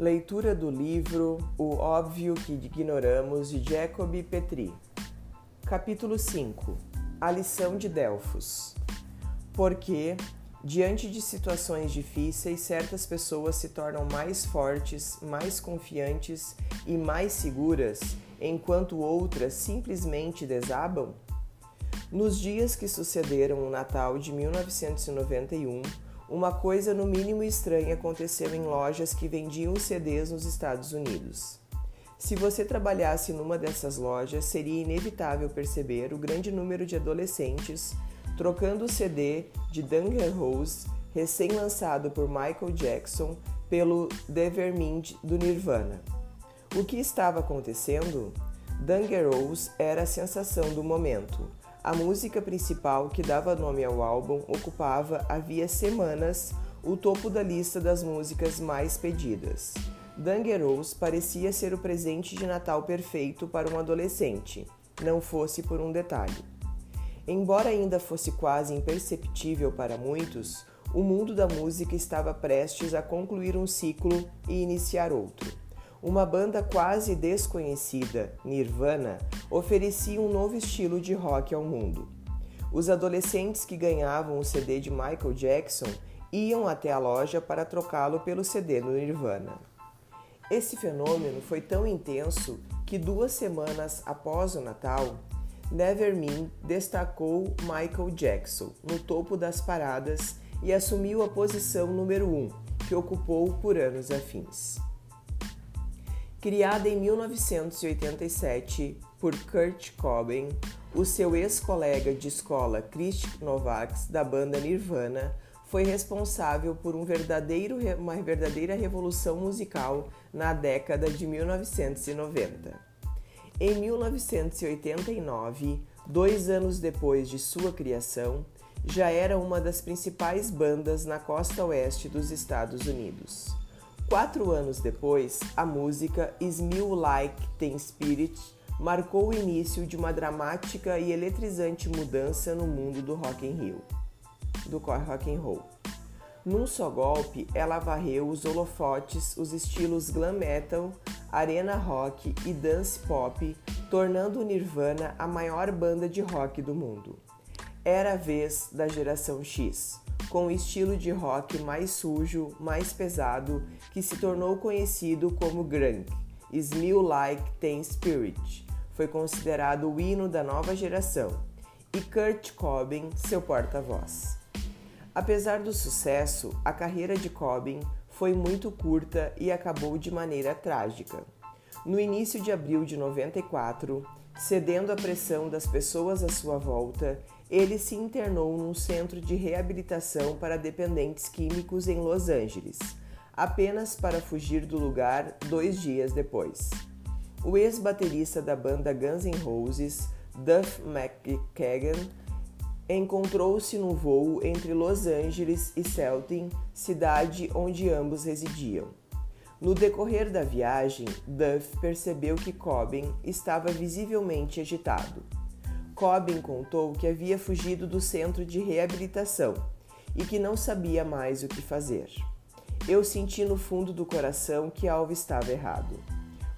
Leitura do livro O Óbvio que Ignoramos de Jacob Petri. Capítulo 5 A lição de Delfos. Porque, diante de situações difíceis, certas pessoas se tornam mais fortes, mais confiantes e mais seguras, enquanto outras simplesmente desabam? Nos dias que sucederam o Natal de 1991, uma coisa no mínimo estranha aconteceu em lojas que vendiam CDs nos Estados Unidos. Se você trabalhasse numa dessas lojas, seria inevitável perceber o grande número de adolescentes trocando o CD de Danger Rose, recém-lançado por Michael Jackson, pelo Nevermind do Nirvana. O que estava acontecendo? Danger Rose era a sensação do momento. A música principal que dava nome ao álbum ocupava havia semanas o topo da lista das músicas mais pedidas. Dangerous parecia ser o presente de Natal perfeito para um adolescente, não fosse por um detalhe. Embora ainda fosse quase imperceptível para muitos, o mundo da música estava prestes a concluir um ciclo e iniciar outro uma banda quase desconhecida, Nirvana, oferecia um novo estilo de rock ao mundo. Os adolescentes que ganhavam o CD de Michael Jackson iam até a loja para trocá-lo pelo CD do Nirvana. Esse fenômeno foi tão intenso que duas semanas após o Natal, Nevermind destacou Michael Jackson no topo das paradas e assumiu a posição número 1, um, que ocupou por anos afins. Criada em 1987 por Kurt Cobain, o seu ex-colega de escola Chris Novak da banda Nirvana foi responsável por um uma verdadeira revolução musical na década de 1990. Em 1989, dois anos depois de sua criação, já era uma das principais bandas na costa oeste dos Estados Unidos. Quatro anos depois, a música Smell Like Teen Spirit marcou o início de uma dramática e eletrizante mudança no mundo do rock and roll. Do rock and roll. Num só golpe, ela varreu os holofotes, os estilos glam metal, arena rock e dance pop, tornando o Nirvana a maior banda de rock do mundo. Era a vez da geração X, com o estilo de rock mais sujo, mais pesado, que se tornou conhecido como grunge. Smell Like Teen Spirit foi considerado o hino da nova geração e Kurt Cobain seu porta-voz. Apesar do sucesso, a carreira de Cobain foi muito curta e acabou de maneira trágica. No início de abril de 94, cedendo à pressão das pessoas à sua volta, ele se internou num centro de reabilitação para dependentes químicos em Los Angeles, apenas para fugir do lugar dois dias depois. O ex-baterista da banda Guns N' Roses, Duff McKagan, encontrou-se no voo entre Los Angeles e Seltin, cidade onde ambos residiam. No decorrer da viagem, Duff percebeu que Cobain estava visivelmente agitado. Cobbin contou que havia fugido do centro de reabilitação e que não sabia mais o que fazer. Eu senti no fundo do coração que algo estava errado.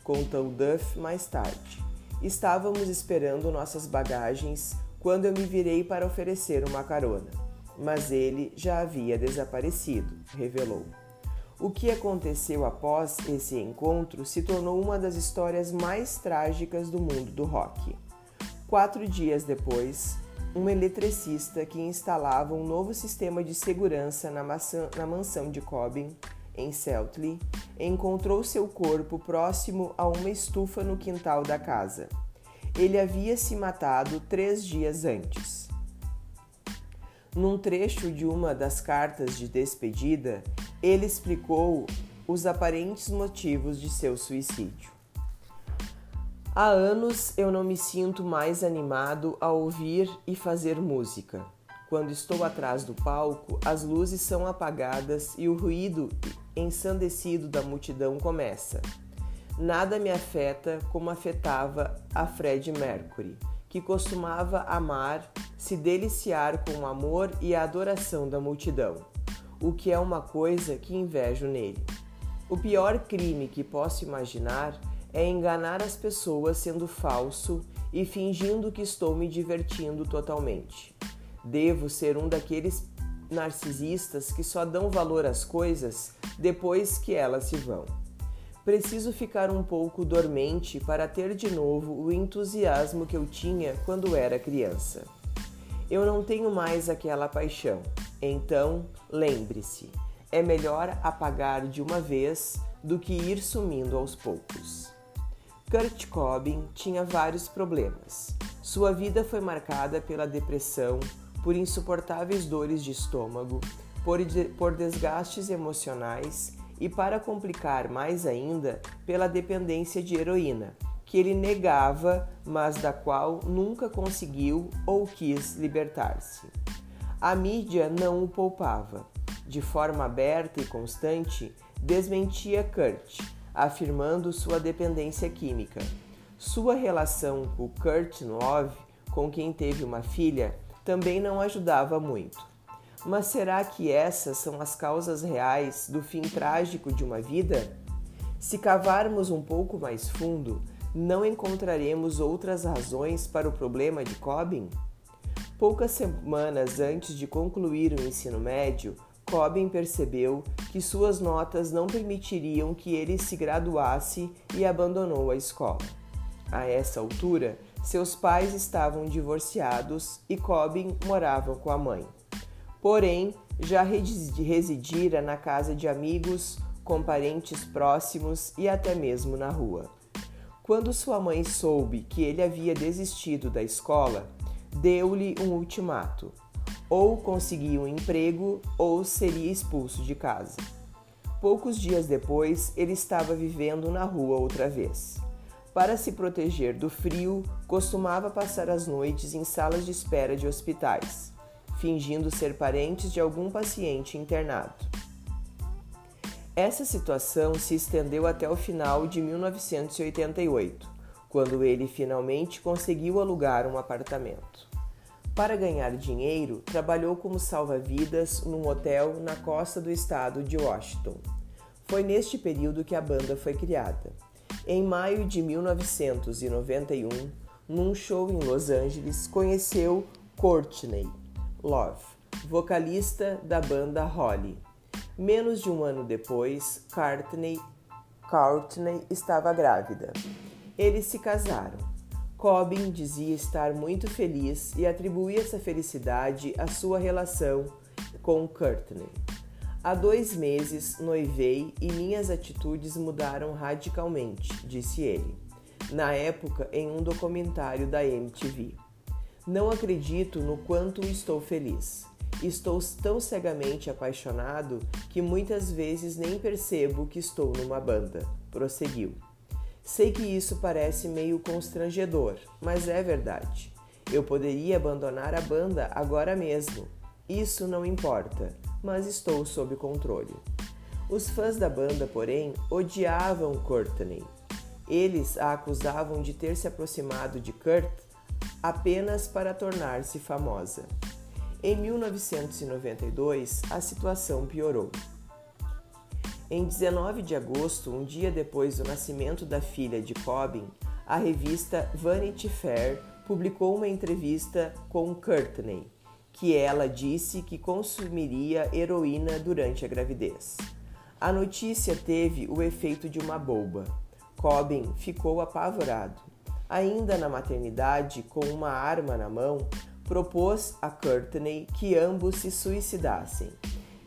Contou Duff mais tarde. Estávamos esperando nossas bagagens quando eu me virei para oferecer uma carona, mas ele já havia desaparecido, revelou. O que aconteceu após esse encontro se tornou uma das histórias mais trágicas do mundo do rock. Quatro dias depois, um eletricista que instalava um novo sistema de segurança na, na mansão de Cobbin, em Seltley, encontrou seu corpo próximo a uma estufa no quintal da casa. Ele havia se matado três dias antes. Num trecho de uma das cartas de despedida, ele explicou os aparentes motivos de seu suicídio. Há anos eu não me sinto mais animado a ouvir e fazer música. Quando estou atrás do palco, as luzes são apagadas e o ruído ensandecido da multidão começa. Nada me afeta como afetava a Fred Mercury, que costumava amar, se deliciar com o amor e a adoração da multidão, o que é uma coisa que invejo nele. O pior crime que posso imaginar é enganar as pessoas sendo falso e fingindo que estou me divertindo totalmente. Devo ser um daqueles narcisistas que só dão valor às coisas depois que elas se vão. Preciso ficar um pouco dormente para ter de novo o entusiasmo que eu tinha quando era criança. Eu não tenho mais aquela paixão, então lembre-se: é melhor apagar de uma vez do que ir sumindo aos poucos. Kurt Cobain tinha vários problemas. Sua vida foi marcada pela depressão, por insuportáveis dores de estômago, por, por desgastes emocionais e, para complicar mais ainda, pela dependência de heroína, que ele negava, mas da qual nunca conseguiu ou quis libertar-se. A mídia não o poupava. De forma aberta e constante, desmentia Kurt afirmando sua dependência química. Sua relação com Kurt Love, com quem teve uma filha, também não ajudava muito. Mas será que essas são as causas reais do fim trágico de uma vida? Se cavarmos um pouco mais fundo, não encontraremos outras razões para o problema de Cobbin? Poucas semanas antes de concluir o ensino médio, Cobbin percebeu que suas notas não permitiriam que ele se graduasse e abandonou a escola. A essa altura, seus pais estavam divorciados e Cobbin morava com a mãe. Porém, já residira na casa de amigos, com parentes próximos e até mesmo na rua. Quando sua mãe soube que ele havia desistido da escola, deu-lhe um ultimato: ou conseguia um emprego ou seria expulso de casa. Poucos dias depois, ele estava vivendo na rua outra vez. Para se proteger do frio, costumava passar as noites em salas de espera de hospitais, fingindo ser parentes de algum paciente internado. Essa situação se estendeu até o final de 1988, quando ele finalmente conseguiu alugar um apartamento. Para ganhar dinheiro, trabalhou como salva-vidas num hotel na costa do estado de Washington. Foi neste período que a banda foi criada. Em maio de 1991, num show em Los Angeles, conheceu Courtney Love, vocalista da banda Holly. Menos de um ano depois, Courtney, Courtney estava grávida. Eles se casaram. Cobbin dizia estar muito feliz e atribuía essa felicidade à sua relação com Courtney. Há dois meses noivei e minhas atitudes mudaram radicalmente, disse ele, na época em um documentário da MTV. Não acredito no quanto estou feliz. Estou tão cegamente apaixonado que muitas vezes nem percebo que estou numa banda, prosseguiu. Sei que isso parece meio constrangedor, mas é verdade. Eu poderia abandonar a banda agora mesmo. Isso não importa, mas estou sob controle. Os fãs da banda, porém, odiavam Courtney. Eles a acusavam de ter se aproximado de Kurt apenas para tornar-se famosa. Em 1992, a situação piorou. Em 19 de agosto, um dia depois do nascimento da filha de Cobbin, a revista Vanity Fair publicou uma entrevista com Courtney, que ela disse que consumiria heroína durante a gravidez. A notícia teve o efeito de uma bomba. Cobbin ficou apavorado. Ainda na maternidade, com uma arma na mão, propôs a Courtney que ambos se suicidassem.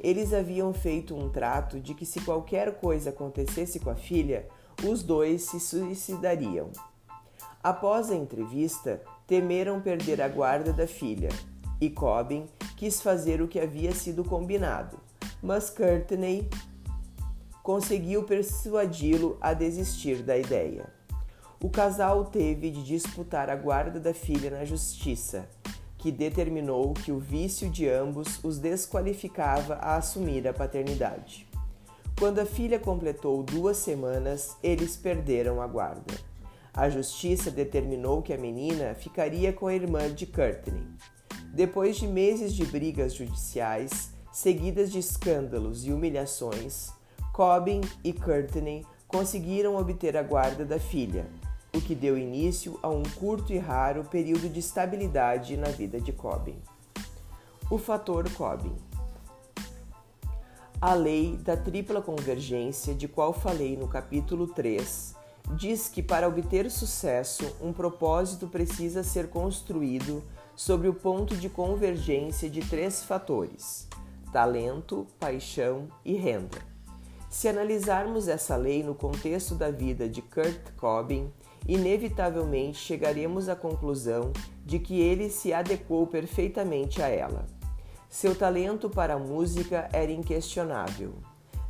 Eles haviam feito um trato de que se qualquer coisa acontecesse com a filha, os dois se suicidariam. Após a entrevista, temeram perder a guarda da filha, e Cobbin quis fazer o que havia sido combinado, mas Courtney conseguiu persuadi-lo a desistir da ideia. O casal teve de disputar a guarda da filha na justiça que determinou que o vício de ambos os desqualificava a assumir a paternidade. Quando a filha completou duas semanas, eles perderam a guarda. A justiça determinou que a menina ficaria com a irmã de Courtney. Depois de meses de brigas judiciais, seguidas de escândalos e humilhações, Cobbin e Courtney conseguiram obter a guarda da filha, o que deu início a um curto e raro período de estabilidade na vida de Cobbin. O fator Cobbin. A lei da tripla convergência, de qual falei no capítulo 3, diz que para obter sucesso, um propósito precisa ser construído sobre o ponto de convergência de três fatores: talento, paixão e renda. Se analisarmos essa lei no contexto da vida de Kurt Cobain, inevitavelmente chegaremos à conclusão de que ele se adequou perfeitamente a ela. Seu talento para a música era inquestionável.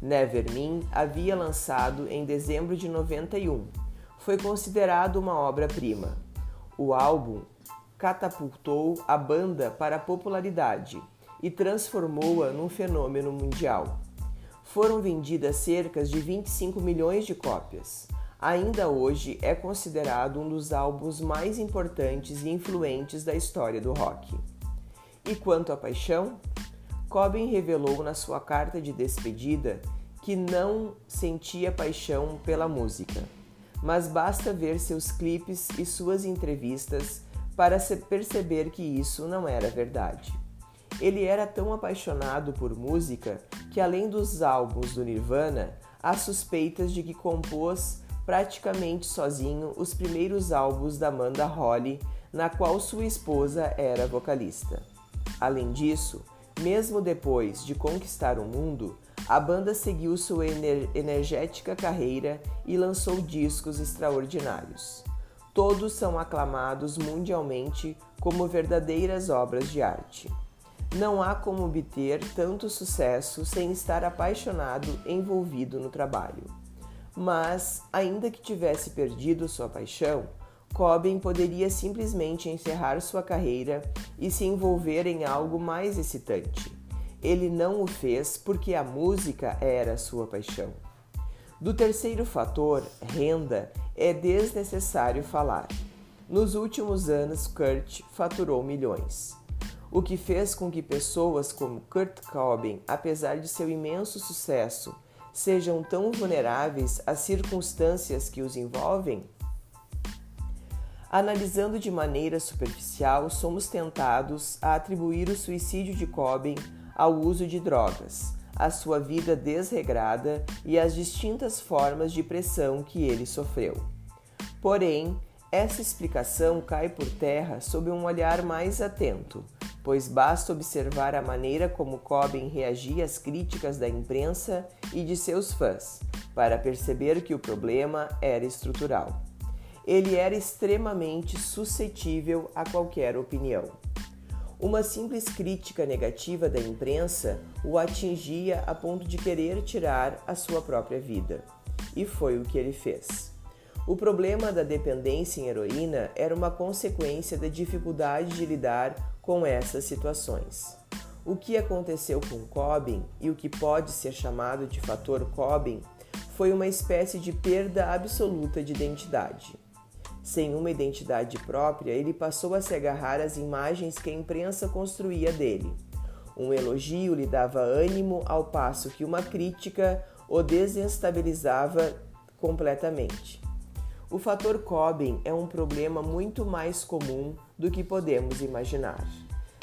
Never Me havia lançado em dezembro de 91. Foi considerado uma obra-prima. O álbum catapultou a banda para a popularidade e transformou-a num fenômeno mundial. Foram vendidas cerca de 25 milhões de cópias. Ainda hoje é considerado um dos álbuns mais importantes e influentes da história do rock. E quanto à paixão, Cobain revelou na sua carta de despedida que não sentia paixão pela música, mas basta ver seus clipes e suas entrevistas para perceber que isso não era verdade. Ele era tão apaixonado por música que, além dos álbuns do Nirvana, há suspeitas de que compôs praticamente sozinho os primeiros álbuns da Amanda Holly, na qual sua esposa era vocalista. Além disso, mesmo depois de conquistar o mundo, a banda seguiu sua ener energética carreira e lançou discos extraordinários. Todos são aclamados mundialmente como verdadeiras obras de arte. Não há como obter tanto sucesso sem estar apaixonado envolvido no trabalho. Mas, ainda que tivesse perdido sua paixão, Cobain poderia simplesmente encerrar sua carreira e se envolver em algo mais excitante. Ele não o fez porque a música era sua paixão. Do terceiro fator, renda, é desnecessário falar. Nos últimos anos, Kurt faturou milhões, o que fez com que pessoas como Kurt Cobain, apesar de seu imenso sucesso, sejam tão vulneráveis às circunstâncias que os envolvem Analisando de maneira superficial, somos tentados a atribuir o suicídio de Cobain ao uso de drogas, à sua vida desregrada e às distintas formas de pressão que ele sofreu. Porém, essa explicação cai por terra sob um olhar mais atento, pois basta observar a maneira como Cobain reagia às críticas da imprensa e de seus fãs, para perceber que o problema era estrutural ele era extremamente suscetível a qualquer opinião. Uma simples crítica negativa da imprensa o atingia a ponto de querer tirar a sua própria vida. E foi o que ele fez. O problema da dependência em heroína era uma consequência da dificuldade de lidar com essas situações. O que aconteceu com Cobbin e o que pode ser chamado de fator Cobbin foi uma espécie de perda absoluta de identidade. Sem uma identidade própria, ele passou a se agarrar às imagens que a imprensa construía dele. Um elogio lhe dava ânimo, ao passo que uma crítica o desestabilizava completamente. O fator Cobain é um problema muito mais comum do que podemos imaginar.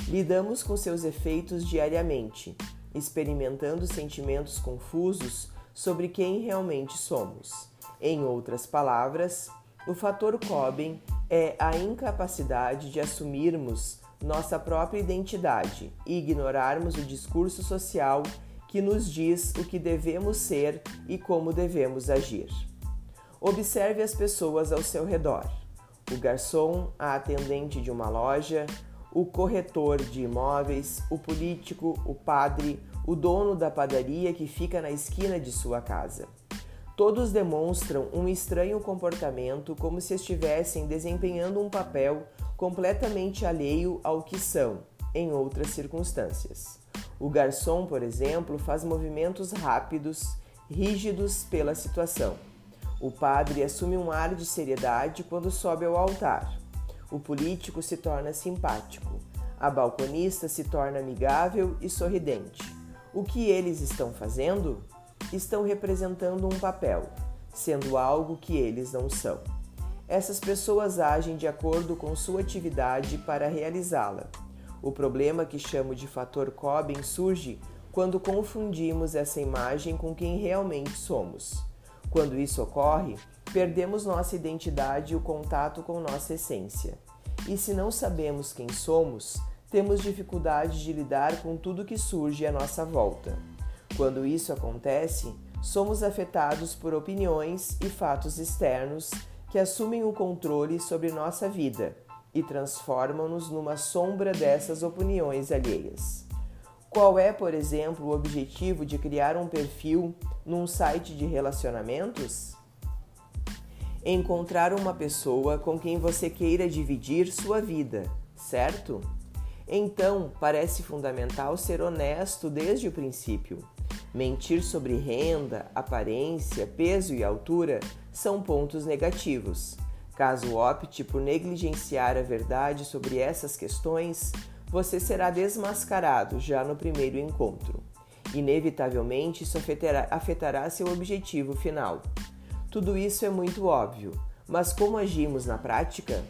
Lidamos com seus efeitos diariamente, experimentando sentimentos confusos sobre quem realmente somos. Em outras palavras, o fator Cobain é a incapacidade de assumirmos nossa própria identidade e ignorarmos o discurso social que nos diz o que devemos ser e como devemos agir. Observe as pessoas ao seu redor: o garçom, a atendente de uma loja, o corretor de imóveis, o político, o padre, o dono da padaria que fica na esquina de sua casa. Todos demonstram um estranho comportamento como se estivessem desempenhando um papel completamente alheio ao que são em outras circunstâncias. O garçom, por exemplo, faz movimentos rápidos, rígidos pela situação. O padre assume um ar de seriedade quando sobe ao altar. O político se torna simpático. A balconista se torna amigável e sorridente. O que eles estão fazendo? estão representando um papel, sendo algo que eles não são. Essas pessoas agem de acordo com sua atividade para realizá-la. O problema que chamo de fator Coben surge quando confundimos essa imagem com quem realmente somos. Quando isso ocorre, perdemos nossa identidade e o contato com nossa essência. E se não sabemos quem somos, temos dificuldade de lidar com tudo que surge à nossa volta. Quando isso acontece, somos afetados por opiniões e fatos externos que assumem o controle sobre nossa vida e transformam-nos numa sombra dessas opiniões alheias. Qual é, por exemplo, o objetivo de criar um perfil num site de relacionamentos? Encontrar uma pessoa com quem você queira dividir sua vida, certo? Então, parece fundamental ser honesto desde o princípio. Mentir sobre renda, aparência, peso e altura são pontos negativos. Caso opte por negligenciar a verdade sobre essas questões, você será desmascarado já no primeiro encontro. Inevitavelmente, isso afetará, afetará seu objetivo final. Tudo isso é muito óbvio, mas como agimos na prática?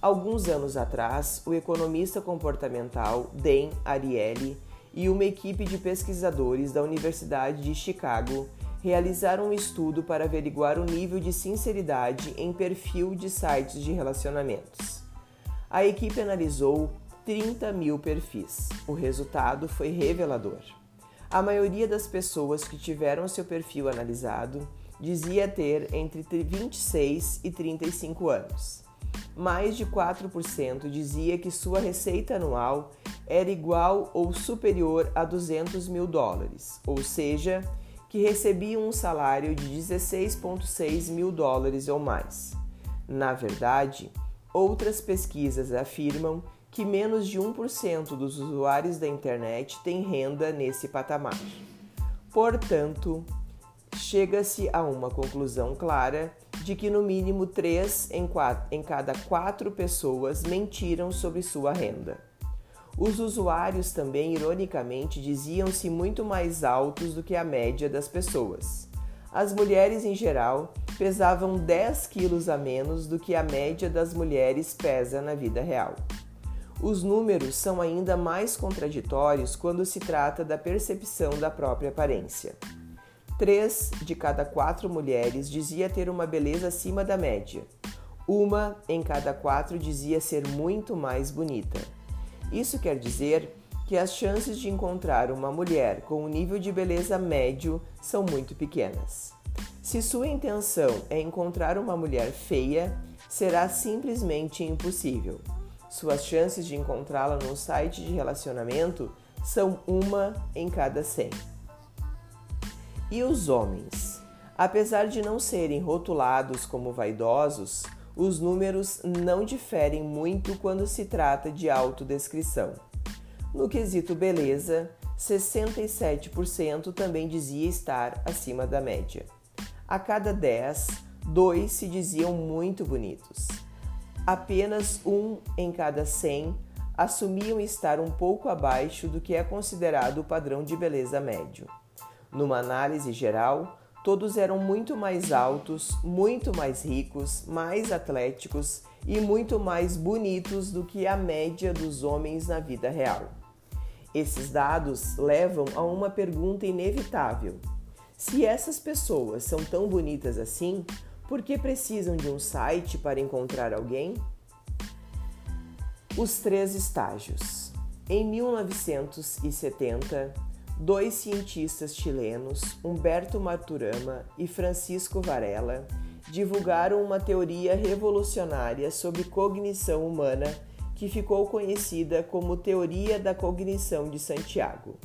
Alguns anos atrás, o economista comportamental Dan Ariely e uma equipe de pesquisadores da Universidade de Chicago realizaram um estudo para averiguar o nível de sinceridade em perfil de sites de relacionamentos. A equipe analisou 30 mil perfis. O resultado foi revelador. A maioria das pessoas que tiveram seu perfil analisado dizia ter entre 26 e 35 anos. Mais de 4% dizia que sua receita anual era igual ou superior a 200 mil dólares, ou seja, que recebiam um salário de 16,6 mil dólares ou mais. Na verdade, outras pesquisas afirmam que menos de 1% dos usuários da internet têm renda nesse patamar. Portanto, chega-se a uma conclusão clara de que no mínimo 3 em, em cada 4 pessoas mentiram sobre sua renda. Os usuários também, ironicamente, diziam-se muito mais altos do que a média das pessoas. As mulheres, em geral, pesavam 10 quilos a menos do que a média das mulheres pesa na vida real. Os números são ainda mais contraditórios quando se trata da percepção da própria aparência. Três de cada quatro mulheres dizia ter uma beleza acima da média. Uma em cada quatro dizia ser muito mais bonita. Isso quer dizer que as chances de encontrar uma mulher com um nível de beleza médio são muito pequenas. Se sua intenção é encontrar uma mulher feia, será simplesmente impossível. Suas chances de encontrá-la num site de relacionamento são uma em cada cem. E os homens? Apesar de não serem rotulados como vaidosos, os números não diferem muito quando se trata de autodescrição. No quesito beleza, 67% também dizia estar acima da média. A cada 10, dois se diziam muito bonitos. Apenas um em cada 100 assumiam estar um pouco abaixo do que é considerado o padrão de beleza médio. Numa análise geral, Todos eram muito mais altos, muito mais ricos, mais atléticos e muito mais bonitos do que a média dos homens na vida real. Esses dados levam a uma pergunta inevitável: se essas pessoas são tão bonitas assim, por que precisam de um site para encontrar alguém? Os três estágios. Em 1970, dois cientistas chilenos, Humberto Maturama e Francisco Varela, divulgaram uma teoria revolucionária sobre cognição humana que ficou conhecida como Teoria da Cognição de Santiago.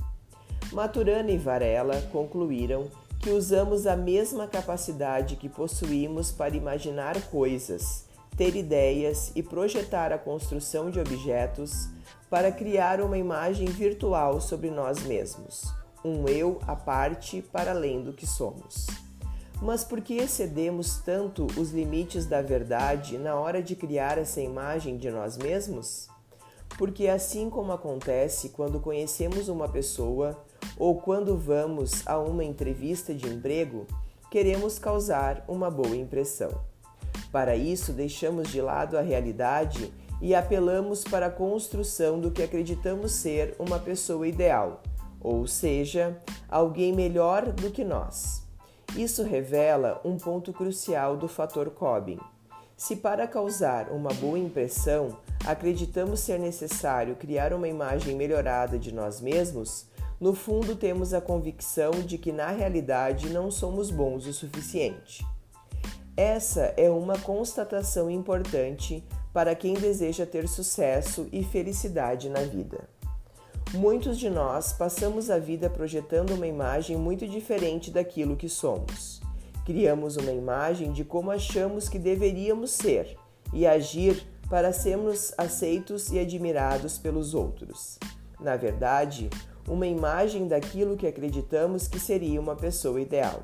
Maturana e Varela concluíram que usamos a mesma capacidade que possuímos para imaginar coisas, ter ideias e projetar a construção de objetos para criar uma imagem virtual sobre nós mesmos, um eu à parte para além do que somos. Mas por que excedemos tanto os limites da verdade na hora de criar essa imagem de nós mesmos? Porque assim como acontece quando conhecemos uma pessoa ou quando vamos a uma entrevista de emprego, queremos causar uma boa impressão. Para isso, deixamos de lado a realidade e apelamos para a construção do que acreditamos ser uma pessoa ideal, ou seja, alguém melhor do que nós. Isso revela um ponto crucial do fator Cobbin. Se para causar uma boa impressão acreditamos ser necessário criar uma imagem melhorada de nós mesmos, no fundo temos a convicção de que na realidade não somos bons o suficiente. Essa é uma constatação importante para quem deseja ter sucesso e felicidade na vida. Muitos de nós passamos a vida projetando uma imagem muito diferente daquilo que somos. Criamos uma imagem de como achamos que deveríamos ser e agir para sermos aceitos e admirados pelos outros. Na verdade, uma imagem daquilo que acreditamos que seria uma pessoa ideal.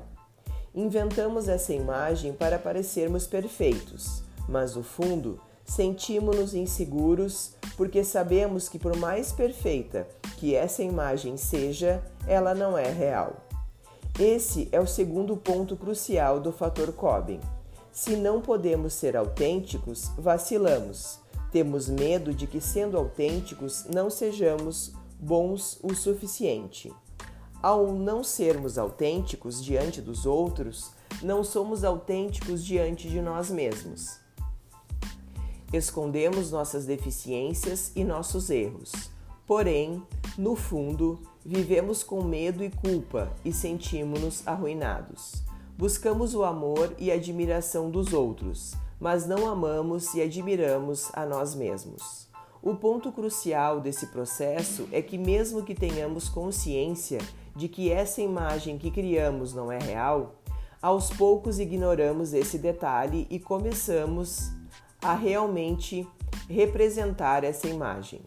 Inventamos essa imagem para parecermos perfeitos, mas no fundo sentimos-nos inseguros porque sabemos que, por mais perfeita que essa imagem seja, ela não é real. Esse é o segundo ponto crucial do fator Cobbin. Se não podemos ser autênticos, vacilamos. Temos medo de que, sendo autênticos, não sejamos bons o suficiente. Ao não sermos autênticos diante dos outros, não somos autênticos diante de nós mesmos. Escondemos nossas deficiências e nossos erros. Porém, no fundo, vivemos com medo e culpa e sentimos-nos arruinados. Buscamos o amor e admiração dos outros, mas não amamos e admiramos a nós mesmos. O ponto crucial desse processo é que, mesmo que tenhamos consciência de que essa imagem que criamos não é real, aos poucos ignoramos esse detalhe e começamos a realmente representar essa imagem.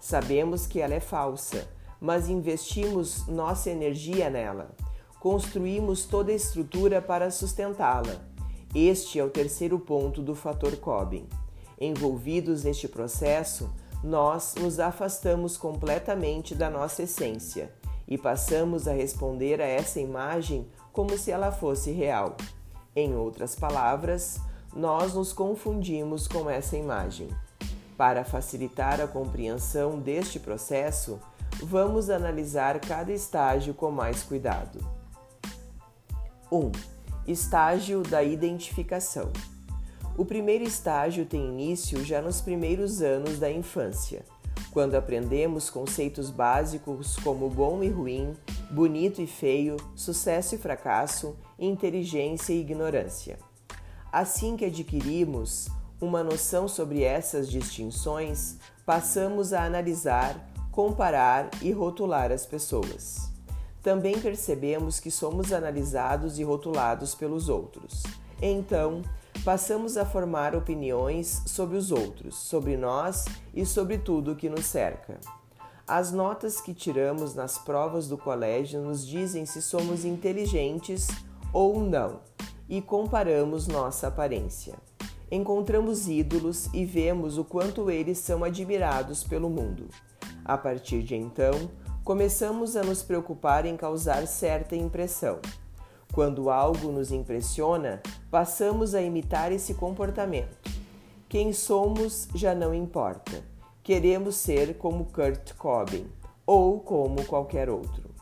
Sabemos que ela é falsa, mas investimos nossa energia nela. Construímos toda a estrutura para sustentá-la. Este é o terceiro ponto do fator Cobbin. Envolvidos neste processo, nós nos afastamos completamente da nossa essência e passamos a responder a essa imagem como se ela fosse real. Em outras palavras, nós nos confundimos com essa imagem. Para facilitar a compreensão deste processo, vamos analisar cada estágio com mais cuidado. 1. Um, estágio da identificação. O primeiro estágio tem início já nos primeiros anos da infância, quando aprendemos conceitos básicos como bom e ruim, bonito e feio, sucesso e fracasso, inteligência e ignorância. Assim que adquirimos uma noção sobre essas distinções, passamos a analisar, comparar e rotular as pessoas. Também percebemos que somos analisados e rotulados pelos outros. Então, passamos a formar opiniões sobre os outros, sobre nós e sobre tudo o que nos cerca. As notas que tiramos nas provas do colégio nos dizem se somos inteligentes ou não e comparamos nossa aparência. Encontramos ídolos e vemos o quanto eles são admirados pelo mundo. A partir de então, começamos a nos preocupar em causar certa impressão. Quando algo nos impressiona, passamos a imitar esse comportamento. Quem somos já não importa. Queremos ser como Kurt Cobain ou como qualquer outro.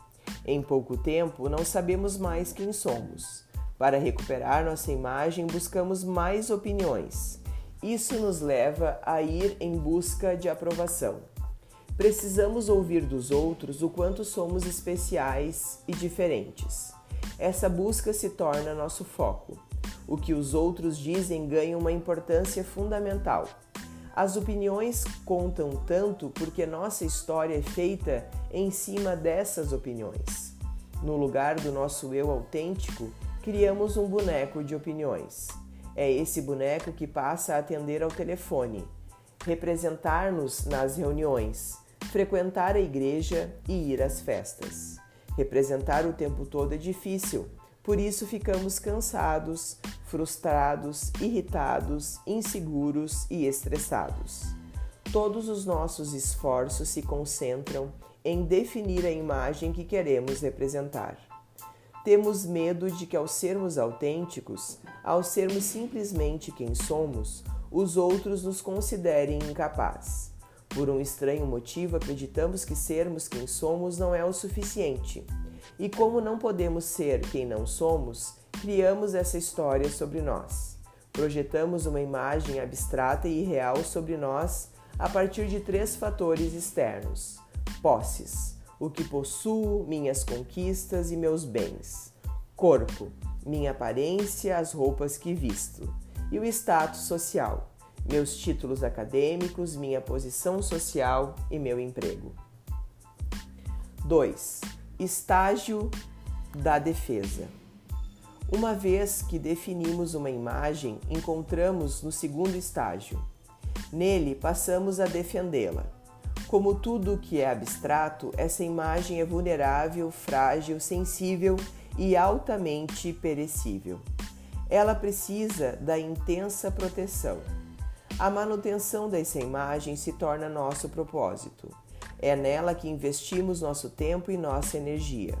Em pouco tempo, não sabemos mais quem somos. Para recuperar nossa imagem, buscamos mais opiniões. Isso nos leva a ir em busca de aprovação. Precisamos ouvir dos outros o quanto somos especiais e diferentes. Essa busca se torna nosso foco. O que os outros dizem ganha uma importância fundamental. As opiniões contam tanto porque nossa história é feita em cima dessas opiniões. No lugar do nosso eu autêntico, criamos um boneco de opiniões. É esse boneco que passa a atender ao telefone, representar-nos nas reuniões, frequentar a igreja e ir às festas. Representar o tempo todo é difícil, por isso ficamos cansados, frustrados, irritados, inseguros e estressados. Todos os nossos esforços se concentram em definir a imagem que queremos representar. Temos medo de que, ao sermos autênticos, ao sermos simplesmente quem somos, os outros nos considerem incapazes. Por um estranho motivo, acreditamos que sermos quem somos não é o suficiente. E como não podemos ser quem não somos, criamos essa história sobre nós. Projetamos uma imagem abstrata e irreal sobre nós a partir de três fatores externos: posses o que possuo, minhas conquistas e meus bens. Corpo, minha aparência, as roupas que visto. E o status social, meus títulos acadêmicos, minha posição social e meu emprego. 2. Estágio da defesa. Uma vez que definimos uma imagem, encontramos no segundo estágio. Nele, passamos a defendê-la. Como tudo que é abstrato, essa imagem é vulnerável, frágil, sensível e altamente perecível. Ela precisa da intensa proteção. A manutenção dessa imagem se torna nosso propósito. É nela que investimos nosso tempo e nossa energia.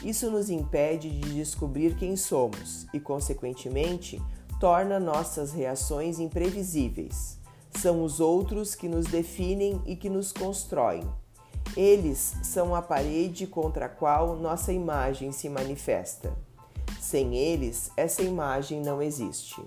Isso nos impede de descobrir quem somos e, consequentemente, torna nossas reações imprevisíveis. São os outros que nos definem e que nos constroem. Eles são a parede contra a qual nossa imagem se manifesta. Sem eles, essa imagem não existe.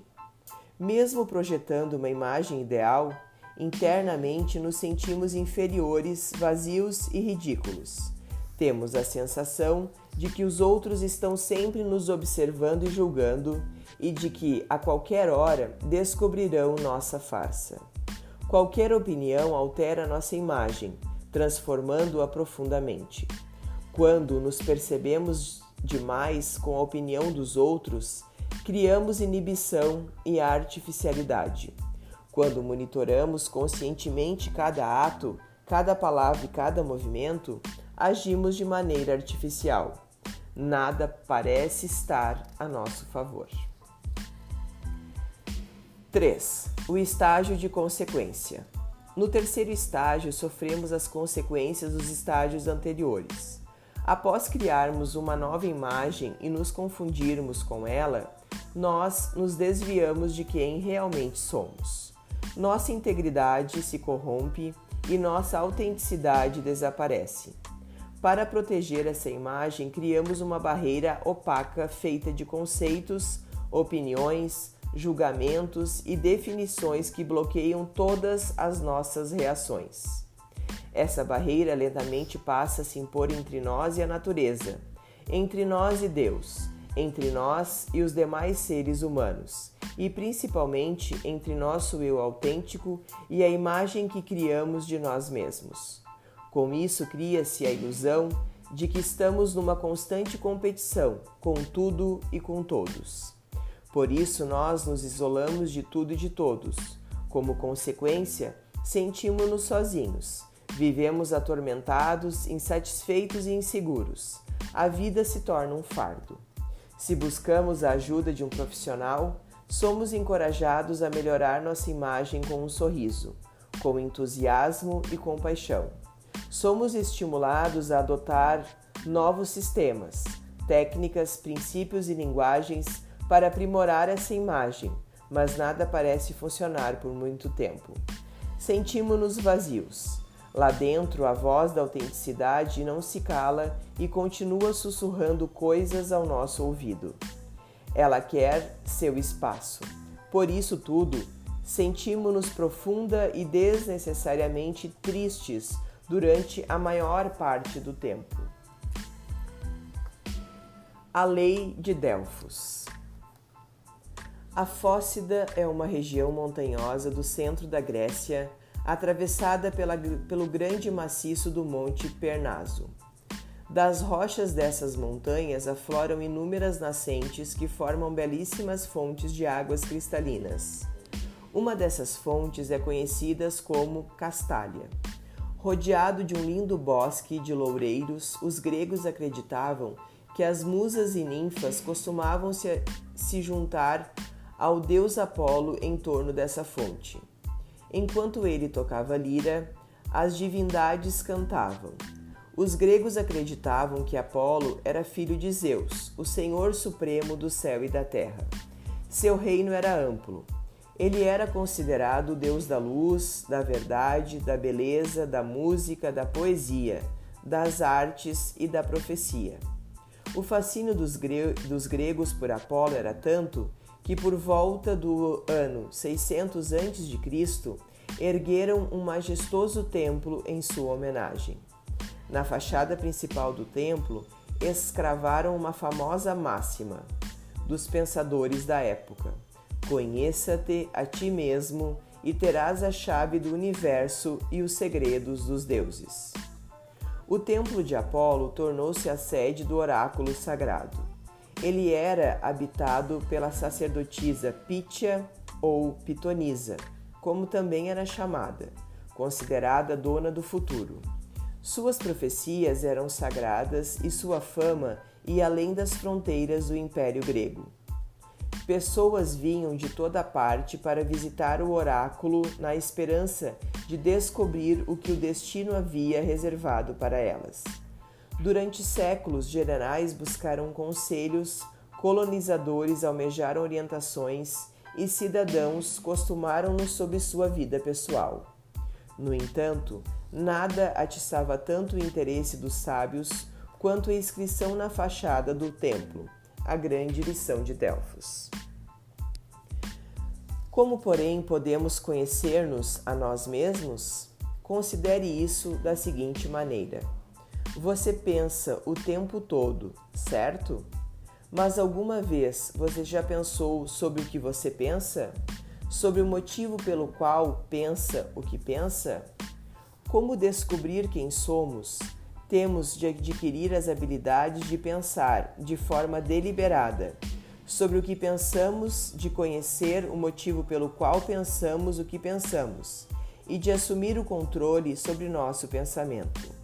Mesmo projetando uma imagem ideal, internamente nos sentimos inferiores, vazios e ridículos. Temos a sensação de que os outros estão sempre nos observando e julgando e de que, a qualquer hora, descobrirão nossa farsa. Qualquer opinião altera nossa imagem, transformando-a profundamente. Quando nos percebemos demais com a opinião dos outros, criamos inibição e artificialidade. Quando monitoramos conscientemente cada ato, cada palavra e cada movimento, agimos de maneira artificial. Nada parece estar a nosso favor. 3. O estágio de consequência. No terceiro estágio, sofremos as consequências dos estágios anteriores. Após criarmos uma nova imagem e nos confundirmos com ela, nós nos desviamos de quem realmente somos. Nossa integridade se corrompe e nossa autenticidade desaparece. Para proteger essa imagem, criamos uma barreira opaca feita de conceitos, opiniões, julgamentos e definições que bloqueiam todas as nossas reações. Essa barreira lentamente passa a se impor entre nós e a natureza, entre nós e Deus, entre nós e os demais seres humanos, e principalmente entre nosso eu autêntico e a imagem que criamos de nós mesmos. Com isso, cria-se a ilusão de que estamos numa constante competição com tudo e com todos. Por isso, nós nos isolamos de tudo e de todos. Como consequência, sentimos-nos sozinhos. Vivemos atormentados, insatisfeitos e inseguros. A vida se torna um fardo. Se buscamos a ajuda de um profissional, somos encorajados a melhorar nossa imagem com um sorriso, com entusiasmo e compaixão. Somos estimulados a adotar novos sistemas, técnicas, princípios e linguagens para aprimorar essa imagem, mas nada parece funcionar por muito tempo. Sentimos-nos vazios. Lá dentro, a voz da autenticidade não se cala e continua sussurrando coisas ao nosso ouvido. Ela quer seu espaço. Por isso tudo, sentimos-nos profunda e desnecessariamente tristes durante a maior parte do tempo. A Lei de Delfos a Fócida é uma região montanhosa do centro da Grécia, atravessada pela, pelo grande maciço do Monte Pernaso. Das rochas dessas montanhas afloram inúmeras nascentes que formam belíssimas fontes de águas cristalinas. Uma dessas fontes é conhecida como Castália. Rodeado de um lindo bosque de loureiros, os gregos acreditavam que as musas e ninfas costumavam se, se juntar ao deus Apolo em torno dessa fonte. Enquanto ele tocava lira, as divindades cantavam. Os gregos acreditavam que Apolo era filho de Zeus, o senhor supremo do céu e da terra. Seu reino era amplo. Ele era considerado o deus da luz, da verdade, da beleza, da música, da poesia, das artes e da profecia. O fascínio dos, gre dos gregos por Apolo era tanto que, por volta do ano 600 a.C., ergueram um majestoso templo em sua homenagem. Na fachada principal do templo, escravaram uma famosa máxima dos pensadores da época: Conheça-te a ti mesmo e terás a chave do universo e os segredos dos deuses. O templo de Apolo tornou-se a sede do oráculo sagrado. Ele era habitado pela sacerdotisa Pitia ou Pitonisa, como também era chamada, considerada dona do futuro. Suas profecias eram sagradas e sua fama ia além das fronteiras do Império Grego. Pessoas vinham de toda parte para visitar o oráculo na esperança de descobrir o que o destino havia reservado para elas. Durante séculos, generais buscaram conselhos, colonizadores almejaram orientações e cidadãos costumaram-no sob sua vida pessoal. No entanto, Nada atiçava tanto o interesse dos sábios quanto a inscrição na fachada do templo, a grande lição de Delfos. Como, porém, podemos conhecer-nos a nós mesmos? Considere isso da seguinte maneira: você pensa o tempo todo, certo? Mas alguma vez você já pensou sobre o que você pensa? Sobre o motivo pelo qual pensa o que pensa? Como descobrir quem somos? Temos de adquirir as habilidades de pensar de forma deliberada sobre o que pensamos, de conhecer o motivo pelo qual pensamos o que pensamos e de assumir o controle sobre nosso pensamento.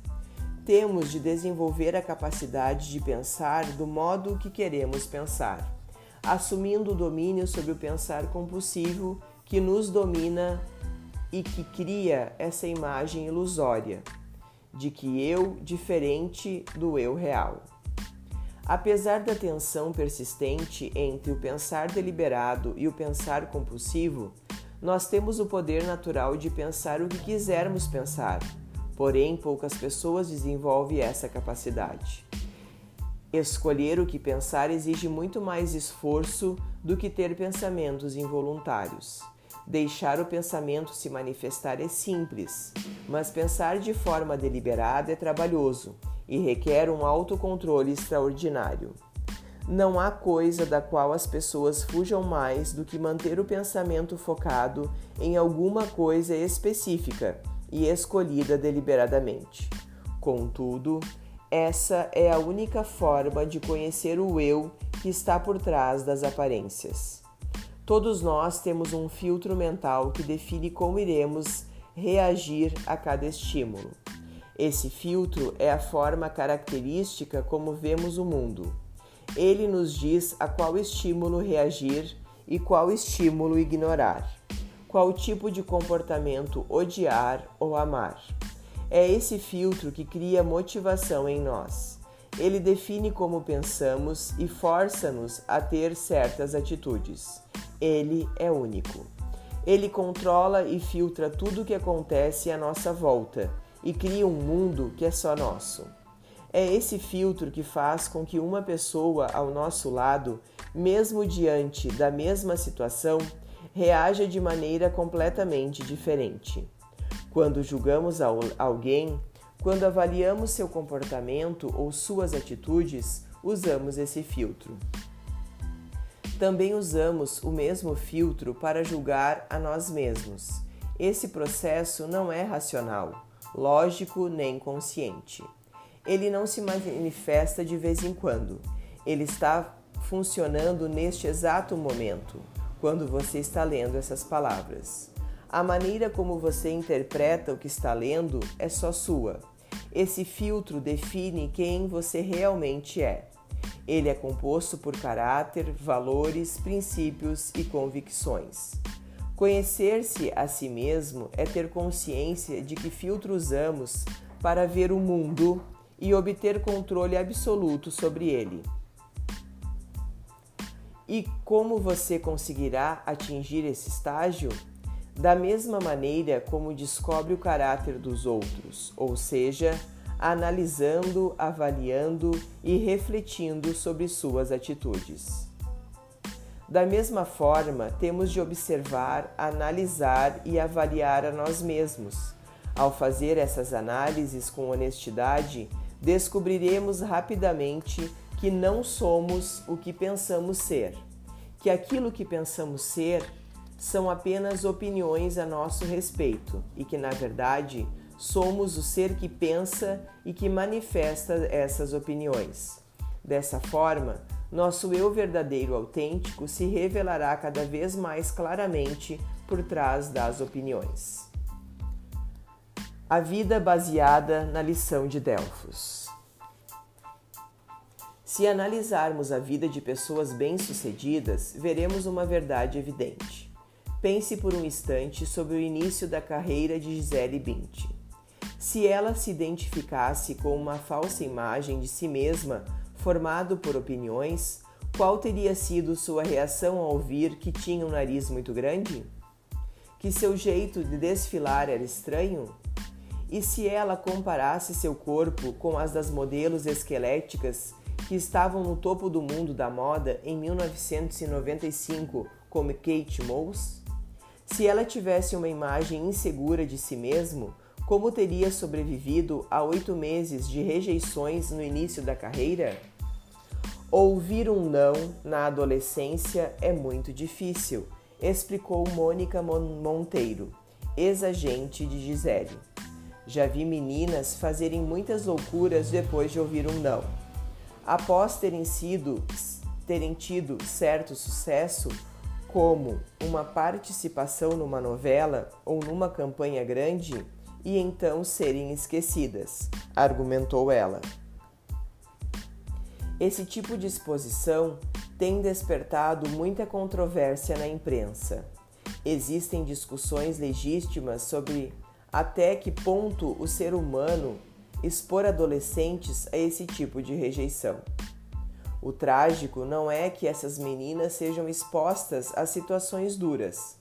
Temos de desenvolver a capacidade de pensar do modo que queremos pensar, assumindo o domínio sobre o pensar compulsivo que nos domina e que cria essa imagem ilusória de que eu diferente do eu real. Apesar da tensão persistente entre o pensar deliberado e o pensar compulsivo, nós temos o poder natural de pensar o que quisermos pensar, porém poucas pessoas desenvolvem essa capacidade. Escolher o que pensar exige muito mais esforço do que ter pensamentos involuntários. Deixar o pensamento se manifestar é simples, mas pensar de forma deliberada é trabalhoso e requer um autocontrole extraordinário. Não há coisa da qual as pessoas fujam mais do que manter o pensamento focado em alguma coisa específica e escolhida deliberadamente. Contudo, essa é a única forma de conhecer o eu que está por trás das aparências. Todos nós temos um filtro mental que define como iremos reagir a cada estímulo. Esse filtro é a forma característica como vemos o mundo. Ele nos diz a qual estímulo reagir e qual estímulo ignorar, qual tipo de comportamento odiar ou amar. É esse filtro que cria motivação em nós. Ele define como pensamos e força-nos a ter certas atitudes. Ele é único. Ele controla e filtra tudo o que acontece à nossa volta e cria um mundo que é só nosso. É esse filtro que faz com que uma pessoa ao nosso lado, mesmo diante da mesma situação, reaja de maneira completamente diferente. Quando julgamos alguém, quando avaliamos seu comportamento ou suas atitudes, usamos esse filtro. Também usamos o mesmo filtro para julgar a nós mesmos. Esse processo não é racional, lógico nem consciente. Ele não se manifesta de vez em quando. Ele está funcionando neste exato momento, quando você está lendo essas palavras. A maneira como você interpreta o que está lendo é só sua. Esse filtro define quem você realmente é. Ele é composto por caráter, valores, princípios e convicções. Conhecer-se a si mesmo é ter consciência de que filtro usamos para ver o mundo e obter controle absoluto sobre ele. E como você conseguirá atingir esse estágio? Da mesma maneira como descobre o caráter dos outros, ou seja, analisando, avaliando e refletindo sobre suas atitudes. Da mesma forma, temos de observar, analisar e avaliar a nós mesmos. Ao fazer essas análises com honestidade, descobriremos rapidamente que não somos o que pensamos ser, que aquilo que pensamos ser são apenas opiniões a nosso respeito e que, na verdade, somos o ser que pensa e que manifesta essas opiniões. Dessa forma, nosso eu verdadeiro autêntico se revelará cada vez mais claramente por trás das opiniões. A vida baseada na lição de Delfos. Se analisarmos a vida de pessoas bem-sucedidas, veremos uma verdade evidente. Pense por um instante sobre o início da carreira de Gisele Bündchen. Se ela se identificasse com uma falsa imagem de si mesma formado por opiniões, qual teria sido sua reação ao ouvir que tinha um nariz muito grande? Que seu jeito de desfilar era estranho? E se ela comparasse seu corpo com as das modelos esqueléticas que estavam no topo do mundo da moda em 1995, como Kate Moss? Se ela tivesse uma imagem insegura de si mesmo, como teria sobrevivido a oito meses de rejeições no início da carreira? Ouvir um não na adolescência é muito difícil, explicou Mônica Monteiro, ex-agente de Gisele. Já vi meninas fazerem muitas loucuras depois de ouvir um não. Após terem sido terem tido certo sucesso, como uma participação numa novela ou numa campanha grande, e então serem esquecidas, argumentou ela. Esse tipo de exposição tem despertado muita controvérsia na imprensa. Existem discussões legítimas sobre até que ponto o ser humano expor adolescentes a esse tipo de rejeição. O trágico não é que essas meninas sejam expostas a situações duras,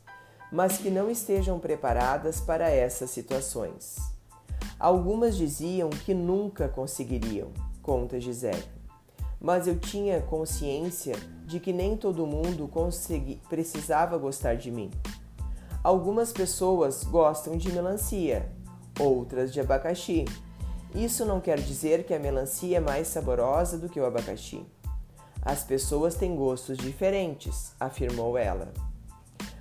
mas que não estejam preparadas para essas situações. Algumas diziam que nunca conseguiriam, conta Gisele mas eu tinha consciência de que nem todo mundo consegui, precisava gostar de mim. Algumas pessoas gostam de melancia, outras de abacaxi. Isso não quer dizer que a melancia é mais saborosa do que o abacaxi. As pessoas têm gostos diferentes, afirmou ela.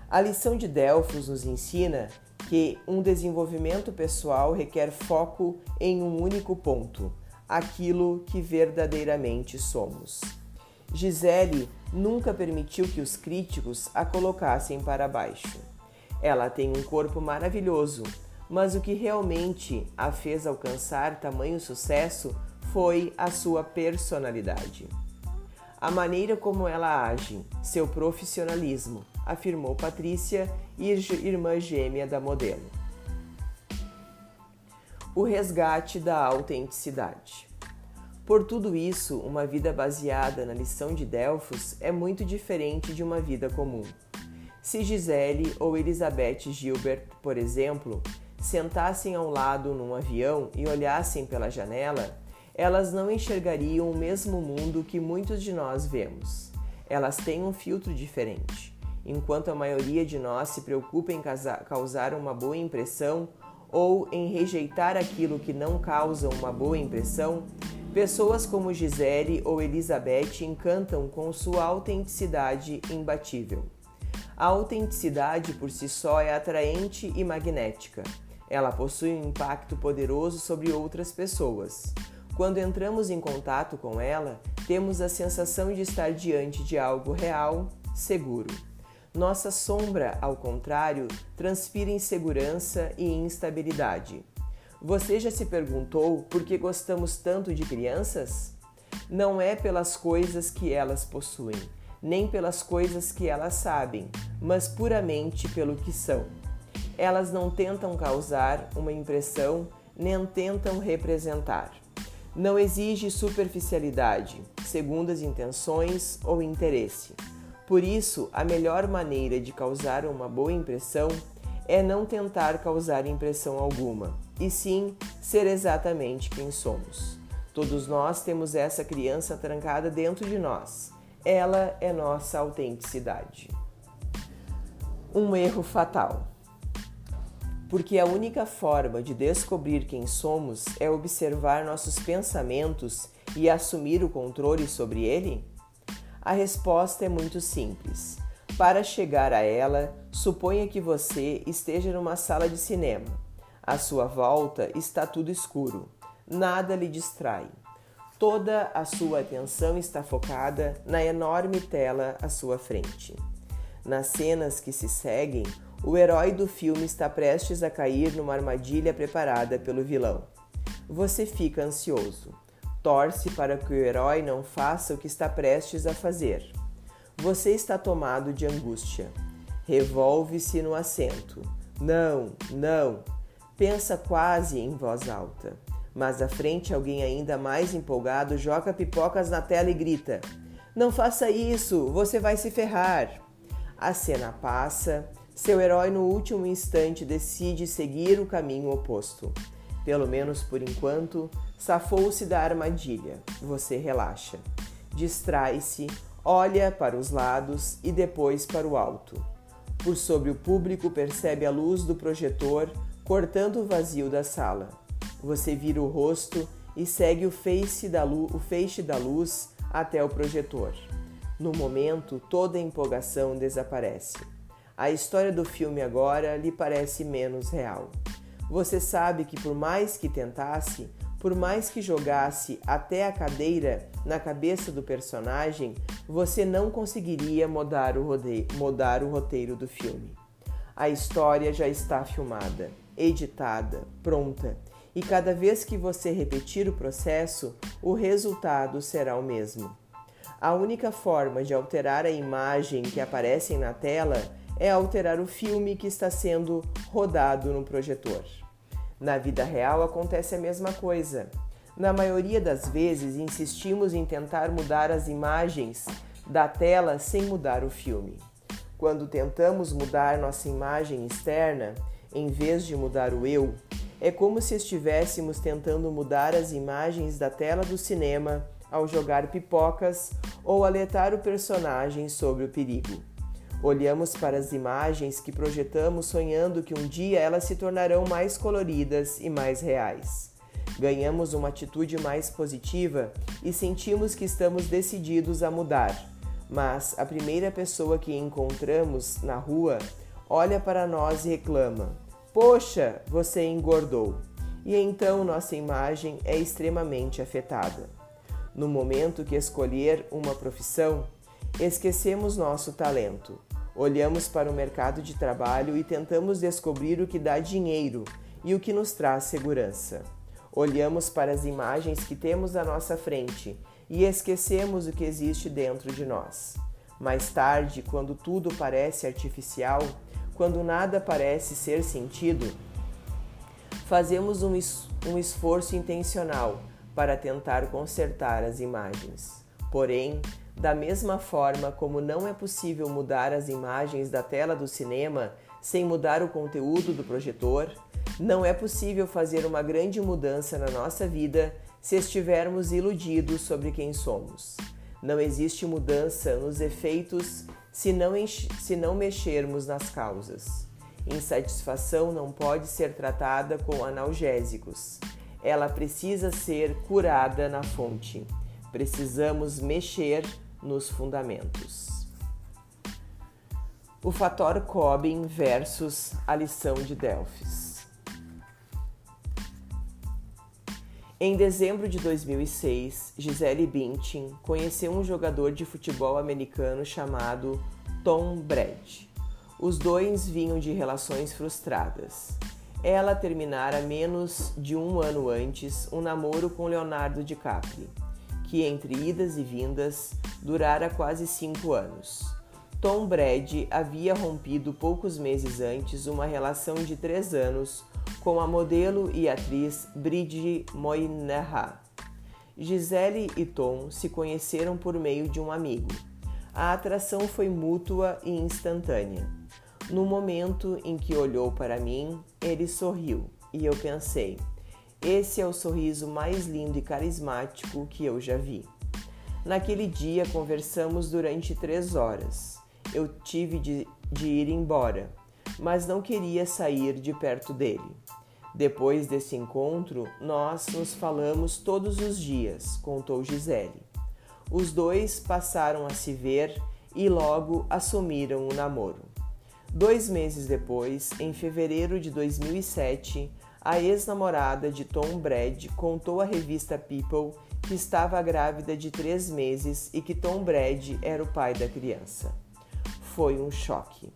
A lição de Delfos nos ensina que um desenvolvimento pessoal requer foco em um único ponto aquilo que verdadeiramente somos. Gisele nunca permitiu que os críticos a colocassem para baixo. Ela tem um corpo maravilhoso, mas o que realmente a fez alcançar tamanho sucesso foi a sua personalidade. A maneira como ela age, seu profissionalismo, afirmou Patrícia, irmã gêmea da modelo o resgate da autenticidade. Por tudo isso, uma vida baseada na lição de Delfos é muito diferente de uma vida comum. Se Gisele ou Elizabeth Gilbert, por exemplo, sentassem ao lado num avião e olhassem pela janela, elas não enxergariam o mesmo mundo que muitos de nós vemos. Elas têm um filtro diferente. Enquanto a maioria de nós se preocupa em causar uma boa impressão ou em rejeitar aquilo que não causa uma boa impressão, pessoas como Gisele ou Elizabeth encantam com sua autenticidade imbatível. A autenticidade por si só é atraente e magnética. Ela possui um impacto poderoso sobre outras pessoas. Quando entramos em contato com ela, temos a sensação de estar diante de algo real, seguro. Nossa sombra, ao contrário, transpira insegurança e instabilidade. Você já se perguntou por que gostamos tanto de crianças? Não é pelas coisas que elas possuem, nem pelas coisas que elas sabem, mas puramente pelo que são. Elas não tentam causar uma impressão, nem tentam representar. Não exige superficialidade, segundas intenções ou interesse. Por isso, a melhor maneira de causar uma boa impressão é não tentar causar impressão alguma, e sim ser exatamente quem somos. Todos nós temos essa criança trancada dentro de nós. Ela é nossa autenticidade. Um erro fatal. Porque a única forma de descobrir quem somos é observar nossos pensamentos e assumir o controle sobre ele? A resposta é muito simples. Para chegar a ela, suponha que você esteja numa sala de cinema. À sua volta está tudo escuro. Nada lhe distrai. Toda a sua atenção está focada na enorme tela à sua frente. Nas cenas que se seguem, o herói do filme está prestes a cair numa armadilha preparada pelo vilão. Você fica ansioso. Torce para que o herói não faça o que está prestes a fazer. Você está tomado de angústia. Revolve-se no assento. Não, não. Pensa quase em voz alta. Mas à frente alguém ainda mais empolgado joga pipocas na tela e grita: Não faça isso, você vai se ferrar. A cena passa, seu herói no último instante decide seguir o caminho oposto. Pelo menos por enquanto, safou-se da armadilha. Você relaxa. Distrai-se, olha para os lados e depois para o alto. Por sobre o público percebe a luz do projetor cortando o vazio da sala. Você vira o rosto e segue o feixe da, o feixe da luz até o projetor. No momento, toda a empolgação desaparece. A história do filme agora lhe parece menos real. Você sabe que, por mais que tentasse, por mais que jogasse até a cadeira na cabeça do personagem, você não conseguiria mudar o, rodeio, mudar o roteiro do filme. A história já está filmada, editada, pronta, e cada vez que você repetir o processo, o resultado será o mesmo. A única forma de alterar a imagem que aparece na tela é alterar o filme que está sendo rodado no projetor. Na vida real acontece a mesma coisa. Na maioria das vezes, insistimos em tentar mudar as imagens da tela sem mudar o filme. Quando tentamos mudar nossa imagem externa, em vez de mudar o eu, é como se estivéssemos tentando mudar as imagens da tela do cinema ao jogar pipocas ou alertar o personagem sobre o perigo. Olhamos para as imagens que projetamos sonhando que um dia elas se tornarão mais coloridas e mais reais. Ganhamos uma atitude mais positiva e sentimos que estamos decididos a mudar. Mas a primeira pessoa que encontramos na rua olha para nós e reclama: Poxa, você engordou! E então nossa imagem é extremamente afetada. No momento que escolher uma profissão, esquecemos nosso talento Olhamos para o mercado de trabalho e tentamos descobrir o que dá dinheiro e o que nos traz segurança. Olhamos para as imagens que temos à nossa frente e esquecemos o que existe dentro de nós. Mais tarde, quando tudo parece artificial, quando nada parece ser sentido, fazemos um, es um esforço intencional para tentar consertar as imagens. Porém, da mesma forma como não é possível mudar as imagens da tela do cinema sem mudar o conteúdo do projetor, não é possível fazer uma grande mudança na nossa vida se estivermos iludidos sobre quem somos. Não existe mudança nos efeitos se não, se não mexermos nas causas. Insatisfação não pode ser tratada com analgésicos. Ela precisa ser curada na fonte. Precisamos mexer nos fundamentos. O fator Cobbin versus a lição de Delphis. Em dezembro de 2006, Gisele Bündchen conheceu um jogador de futebol americano chamado Tom Brady. Os dois vinham de relações frustradas. Ela terminara menos de um ano antes um namoro com Leonardo DiCaprio que entre idas e vindas durara quase cinco anos. Tom Brady havia rompido poucos meses antes uma relação de três anos com a modelo e atriz Bridget Moynihan. Gisele e Tom se conheceram por meio de um amigo. A atração foi mútua e instantânea. No momento em que olhou para mim, ele sorriu e eu pensei: esse é o sorriso mais lindo e carismático que eu já vi. Naquele dia conversamos durante três horas. Eu tive de, de ir embora, mas não queria sair de perto dele. Depois desse encontro, nós nos falamos todos os dias, contou Gisele. Os dois passaram a se ver e logo assumiram o namoro. Dois meses depois, em fevereiro de 2007, a ex-namorada de Tom Brady contou à revista People que estava grávida de três meses e que Tom Brady era o pai da criança. Foi um choque.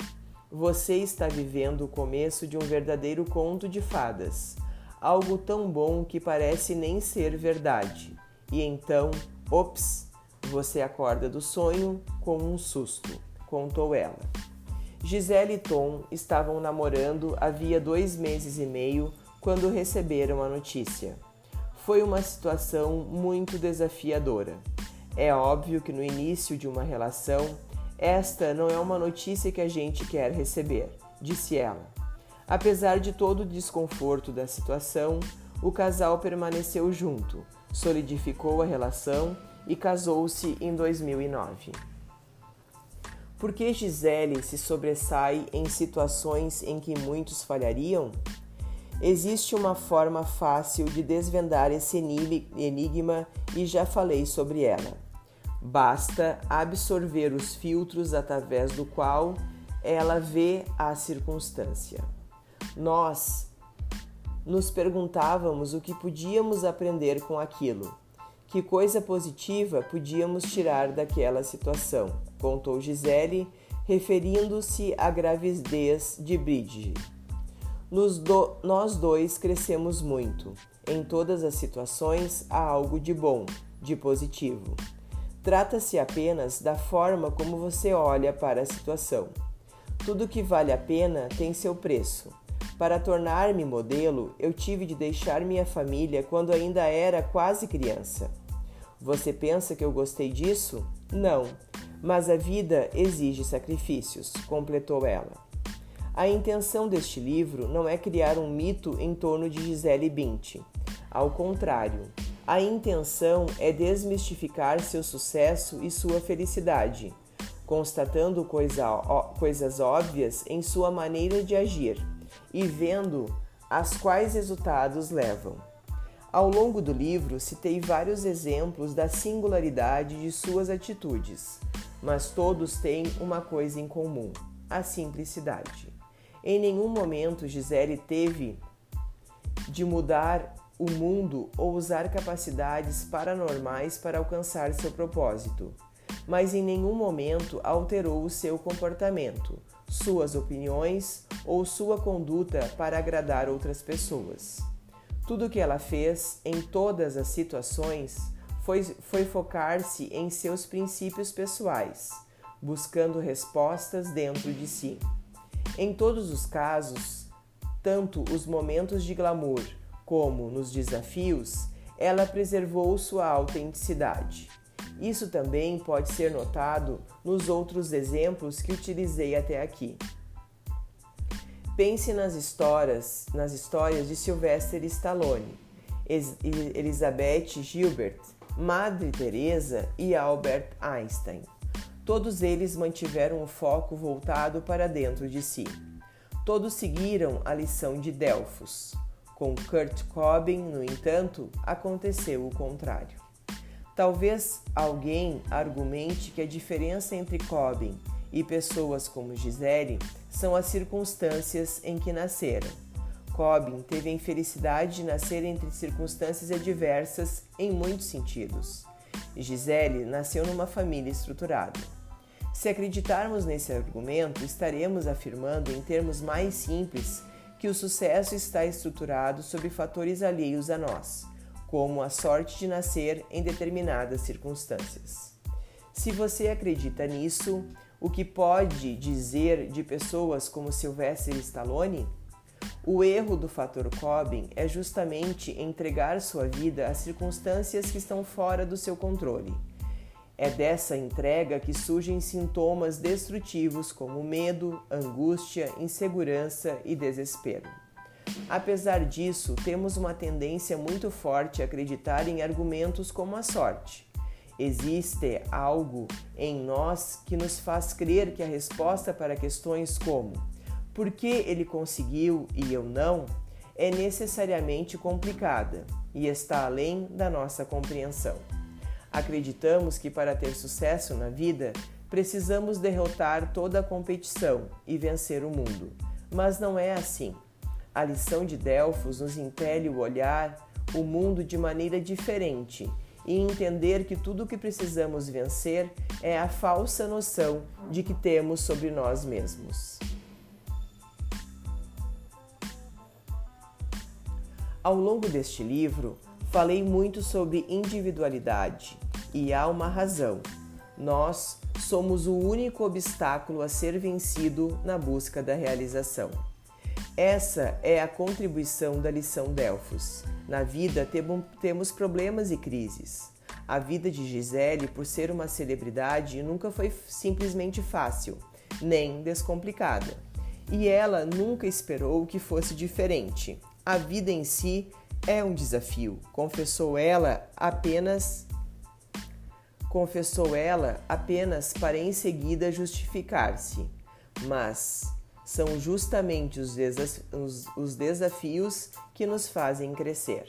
Você está vivendo o começo de um verdadeiro conto de fadas, algo tão bom que parece nem ser verdade. E então, ops, você acorda do sonho com um susto, contou ela. Gisele e Tom estavam namorando havia dois meses e meio quando receberam a notícia. Foi uma situação muito desafiadora. É óbvio que no início de uma relação esta não é uma notícia que a gente quer receber, disse ela. Apesar de todo o desconforto da situação, o casal permaneceu junto, solidificou a relação e casou-se em 2009. Por que Gisele se sobressai em situações em que muitos falhariam? Existe uma forma fácil de desvendar esse enigma e já falei sobre ela. Basta absorver os filtros através do qual ela vê a circunstância. Nós nos perguntávamos o que podíamos aprender com aquilo, que coisa positiva podíamos tirar daquela situação, contou Gisele, referindo-se à gravidez de Bridget. Do, nós dois crescemos muito. Em todas as situações há algo de bom, de positivo. Trata-se apenas da forma como você olha para a situação. Tudo que vale a pena tem seu preço. Para tornar-me modelo, eu tive de deixar minha família quando ainda era quase criança. Você pensa que eu gostei disso? Não, mas a vida exige sacrifícios, completou ela. A intenção deste livro não é criar um mito em torno de Gisele Bündchen. Ao contrário, a intenção é desmistificar seu sucesso e sua felicidade, constatando coisa, coisas óbvias em sua maneira de agir e vendo as quais resultados levam. Ao longo do livro, citei vários exemplos da singularidade de suas atitudes, mas todos têm uma coisa em comum: a simplicidade. Em nenhum momento Gisele teve de mudar o mundo ou usar capacidades paranormais para alcançar seu propósito, mas em nenhum momento alterou o seu comportamento, suas opiniões ou sua conduta para agradar outras pessoas. Tudo o que ela fez em todas as situações foi, foi focar-se em seus princípios pessoais, buscando respostas dentro de si. Em todos os casos, tanto os momentos de glamour como nos desafios, ela preservou sua autenticidade. Isso também pode ser notado nos outros exemplos que utilizei até aqui. Pense nas histórias, nas histórias de Sylvester Stallone, Elizabeth Gilbert, Madre Teresa e Albert Einstein. Todos eles mantiveram o foco voltado para dentro de si. Todos seguiram a lição de Delfos. Com Kurt Cobain, no entanto, aconteceu o contrário. Talvez alguém argumente que a diferença entre Cobain e pessoas como Gisele são as circunstâncias em que nasceram. Cobain teve a infelicidade de nascer entre circunstâncias adversas em muitos sentidos. Gisele nasceu numa família estruturada. Se acreditarmos nesse argumento, estaremos afirmando em termos mais simples que o sucesso está estruturado sobre fatores alheios a nós, como a sorte de nascer em determinadas circunstâncias. Se você acredita nisso, o que pode dizer de pessoas como Sylvester Stallone? O erro do fator Cobbin é justamente entregar sua vida a circunstâncias que estão fora do seu controle. É dessa entrega que surgem sintomas destrutivos como medo, angústia, insegurança e desespero. Apesar disso, temos uma tendência muito forte a acreditar em argumentos como a sorte. Existe algo em nós que nos faz crer que a resposta para questões como por que ele conseguiu e eu não é necessariamente complicada e está além da nossa compreensão. Acreditamos que para ter sucesso na vida precisamos derrotar toda a competição e vencer o mundo, mas não é assim. A lição de Delfos nos impele o olhar o mundo de maneira diferente e entender que tudo o que precisamos vencer é a falsa noção de que temos sobre nós mesmos. Ao longo deste livro, falei muito sobre individualidade e há uma razão. Nós somos o único obstáculo a ser vencido na busca da realização. Essa é a contribuição da lição Delfos. Na vida temos problemas e crises. A vida de Gisele, por ser uma celebridade, nunca foi simplesmente fácil, nem descomplicada. E ela nunca esperou que fosse diferente. A vida em si é um desafio, confessou ela apenas confessou ela apenas para em seguida justificar-se. Mas são justamente os, desaf os, os desafios que nos fazem crescer.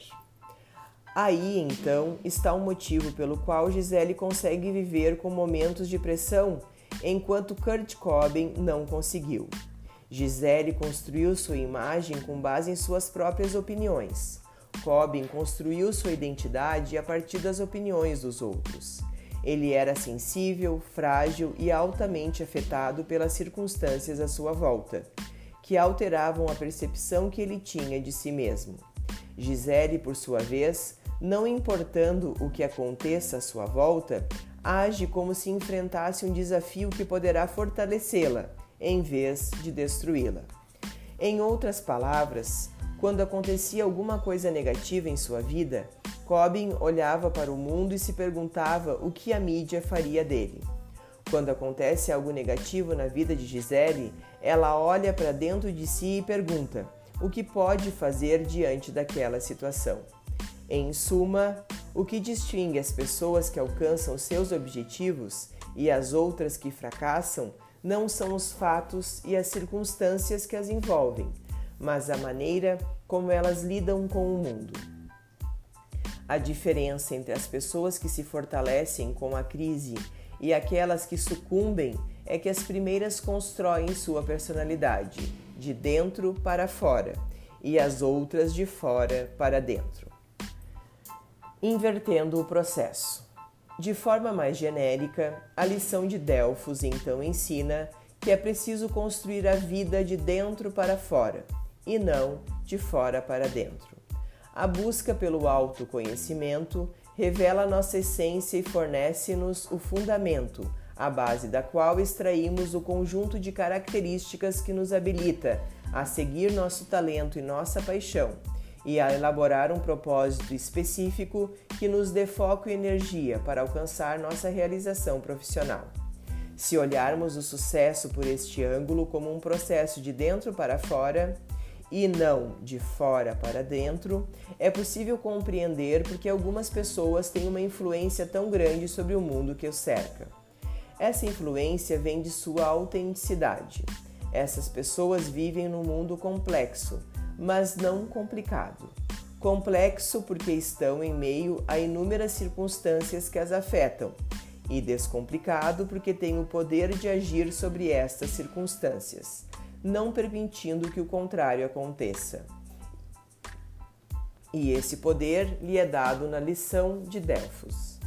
Aí então está o motivo pelo qual Gisele consegue viver com momentos de pressão, enquanto Kurt Cobain não conseguiu. Gisele construiu sua imagem com base em suas próprias opiniões. Cobain construiu sua identidade a partir das opiniões dos outros. Ele era sensível, frágil e altamente afetado pelas circunstâncias à sua volta, que alteravam a percepção que ele tinha de si mesmo. Gisele, por sua vez, não importando o que aconteça à sua volta, age como se enfrentasse um desafio que poderá fortalecê-la, em vez de destruí-la. Em outras palavras, quando acontecia alguma coisa negativa em sua vida, Cobbin olhava para o mundo e se perguntava o que a mídia faria dele. Quando acontece algo negativo na vida de Gisele, ela olha para dentro de si e pergunta o que pode fazer diante daquela situação. Em suma, o que distingue as pessoas que alcançam seus objetivos e as outras que fracassam não são os fatos e as circunstâncias que as envolvem, mas a maneira como elas lidam com o mundo. A diferença entre as pessoas que se fortalecem com a crise e aquelas que sucumbem é que as primeiras constroem sua personalidade de dentro para fora e as outras de fora para dentro. Invertendo o processo. De forma mais genérica, a lição de Delfos então ensina que é preciso construir a vida de dentro para fora e não de fora para dentro. A busca pelo autoconhecimento revela nossa essência e fornece-nos o fundamento, a base da qual extraímos o conjunto de características que nos habilita a seguir nosso talento e nossa paixão e a elaborar um propósito específico que nos dê foco e energia para alcançar nossa realização profissional. Se olharmos o sucesso por este ângulo como um processo de dentro para fora, e não de fora para dentro, é possível compreender porque algumas pessoas têm uma influência tão grande sobre o mundo que os cerca. Essa influência vem de sua autenticidade. Essas pessoas vivem num mundo complexo, mas não complicado. Complexo porque estão em meio a inúmeras circunstâncias que as afetam, e descomplicado porque têm o poder de agir sobre estas circunstâncias não permitindo que o contrário aconteça. E esse poder lhe é dado na lição de Delfos.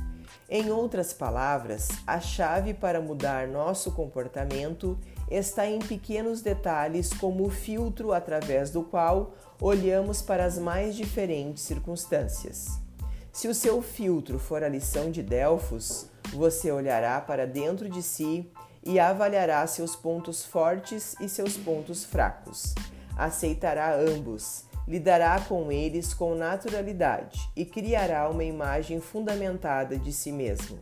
Em outras palavras, a chave para mudar nosso comportamento está em pequenos detalhes, como o filtro através do qual olhamos para as mais diferentes circunstâncias. Se o seu filtro for a lição de Delfos, você olhará para dentro de si e avaliará seus pontos fortes e seus pontos fracos. aceitará ambos, lidará com eles com naturalidade e criará uma imagem fundamentada de si mesmo.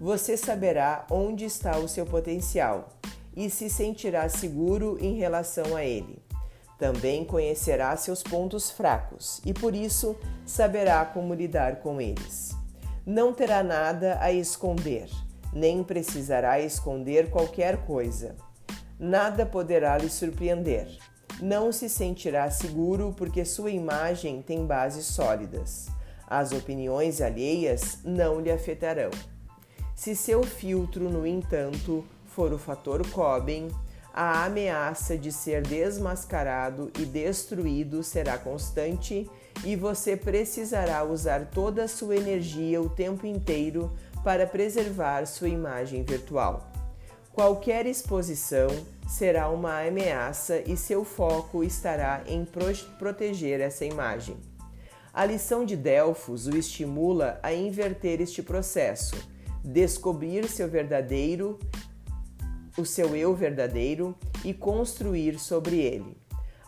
Você saberá onde está o seu potencial e se sentirá seguro em relação a ele. Também conhecerá seus pontos fracos e por isso saberá como lidar com eles. Não terá nada a esconder, nem precisará esconder qualquer coisa. Nada poderá lhe surpreender. Não se sentirá seguro porque sua imagem tem bases sólidas. As opiniões alheias não lhe afetarão. Se seu filtro, no entanto, for o fator Coben, a ameaça de ser desmascarado e destruído será constante e você precisará usar toda a sua energia o tempo inteiro para preservar sua imagem virtual. Qualquer exposição será uma ameaça e seu foco estará em proteger essa imagem. A lição de Delfos o estimula a inverter este processo, descobrir seu verdadeiro o seu eu verdadeiro e construir sobre ele.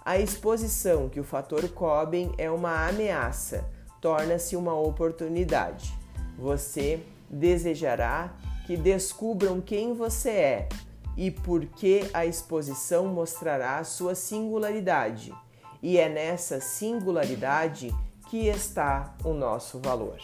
A exposição que o fator Coben é uma ameaça torna-se uma oportunidade. Você desejará que descubram quem você é e por que a exposição mostrará sua singularidade. E é nessa singularidade que está o nosso valor.